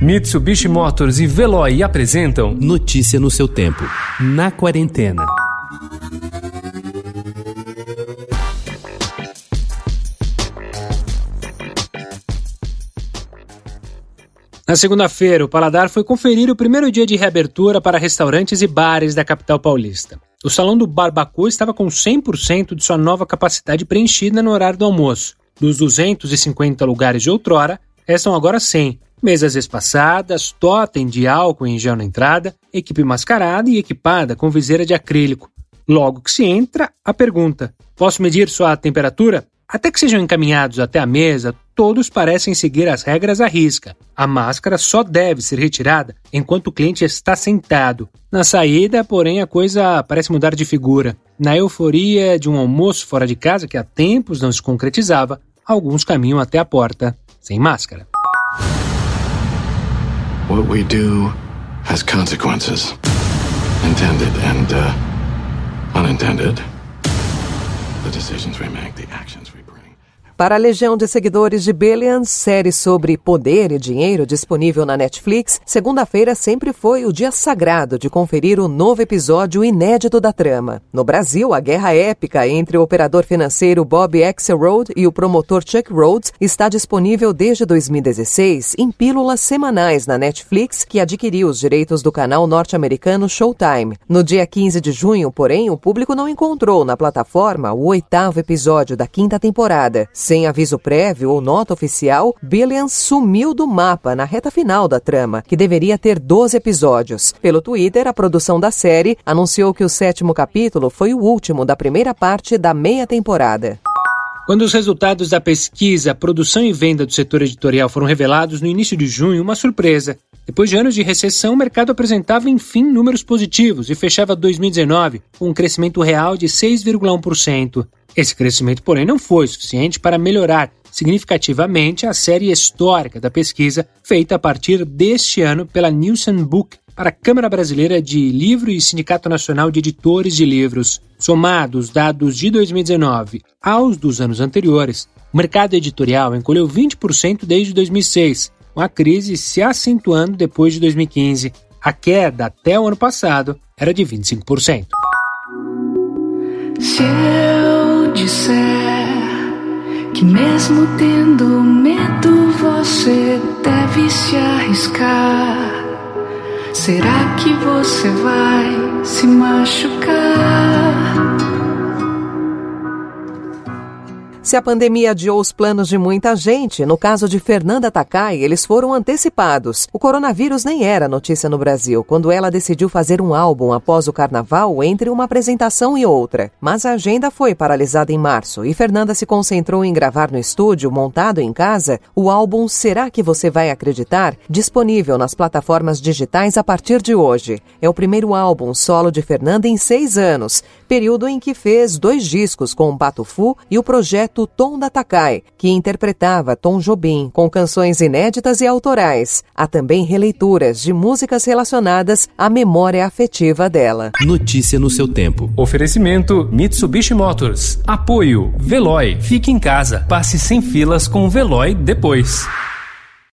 Mitsubishi Motors e Veloy apresentam Notícia no seu tempo. Na quarentena. Na segunda-feira, o Paladar foi conferir o primeiro dia de reabertura para restaurantes e bares da capital paulista. O salão do Barbacoa estava com 100% de sua nova capacidade preenchida no horário do almoço. Dos 250 lugares de outrora, restam agora 100. Mesas espaçadas, totem de álcool em gel na entrada, equipe mascarada e equipada com viseira de acrílico. Logo que se entra, a pergunta: Posso medir sua temperatura? Até que sejam encaminhados até a mesa, todos parecem seguir as regras à risca. A máscara só deve ser retirada enquanto o cliente está sentado. Na saída, porém, a coisa parece mudar de figura. Na euforia de um almoço fora de casa que há tempos não se concretizava, alguns caminham até a porta, sem máscara. What we do has consequences. Intended and uh, unintended. The decisions we make, the actions we. Para a legião de seguidores de Billions, série sobre poder e dinheiro disponível na Netflix, segunda-feira sempre foi o dia sagrado de conferir o novo episódio inédito da trama. No Brasil, a guerra épica entre o operador financeiro Bob Axelrod e o promotor Chuck Rhodes está disponível desde 2016 em pílulas semanais na Netflix, que adquiriu os direitos do canal norte-americano Showtime. No dia 15 de junho, porém, o público não encontrou na plataforma o oitavo episódio da quinta temporada. Sem aviso prévio ou nota oficial, Billions sumiu do mapa na reta final da trama, que deveria ter 12 episódios. Pelo Twitter, a produção da série anunciou que o sétimo capítulo foi o último da primeira parte da meia temporada. Quando os resultados da pesquisa Produção e Venda do setor editorial foram revelados no início de junho, uma surpresa. Depois de anos de recessão, o mercado apresentava enfim números positivos e fechava 2019 com um crescimento real de 6,1%. Esse crescimento, porém, não foi suficiente para melhorar significativamente a série histórica da pesquisa feita a partir deste ano pela Nielsen Book para a Câmara Brasileira de Livro e Sindicato Nacional de Editores de Livros. Somados dados de 2019 aos dos anos anteriores, o mercado editorial encolheu 20% desde 2006, com a crise se acentuando depois de 2015. A queda até o ano passado era de 25%. Se eu disser que, mesmo tendo medo, você deve se arriscar, será que você vai se machucar? Se a pandemia adiou os planos de muita gente, no caso de Fernanda Takai, eles foram antecipados. O coronavírus nem era notícia no Brasil quando ela decidiu fazer um álbum após o carnaval entre uma apresentação e outra. Mas a agenda foi paralisada em março e Fernanda se concentrou em gravar no estúdio, montado em casa, o álbum Será que Você Vai Acreditar? disponível nas plataformas digitais a partir de hoje. É o primeiro álbum solo de Fernanda em seis anos, período em que fez dois discos com o Pato Fu e o projeto Tom da Takai, que interpretava Tom Jobim, com canções inéditas e autorais. Há também releituras de músicas relacionadas à memória afetiva dela. Notícia no seu tempo. Oferecimento Mitsubishi Motors. Apoio Veloy. Fique em casa. Passe sem filas com o Veloy depois.